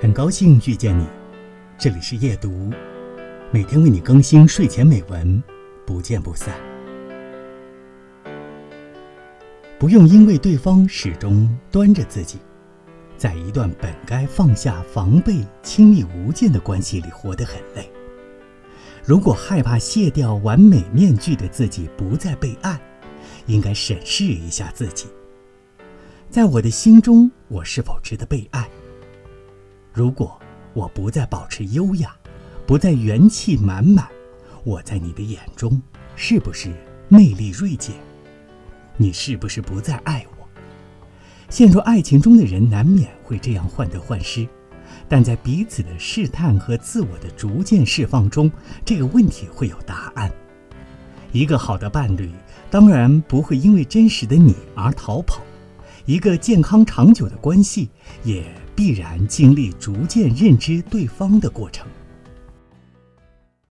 很高兴遇见你，这里是夜读，每天为你更新睡前美文，不见不散。不用因为对方始终端着自己，在一段本该放下防备、亲密无间的关系里活得很累。如果害怕卸掉完美面具的自己不再被爱，应该审视一下自己。在我的心中，我是否值得被爱？如果我不再保持优雅，不再元气满满，我在你的眼中是不是魅力锐减？你是不是不再爱我？陷入爱情中的人难免会这样患得患失，但在彼此的试探和自我的逐渐释放中，这个问题会有答案。一个好的伴侣当然不会因为真实的你而逃跑，一个健康长久的关系也必然经历逐渐认知对方的过程。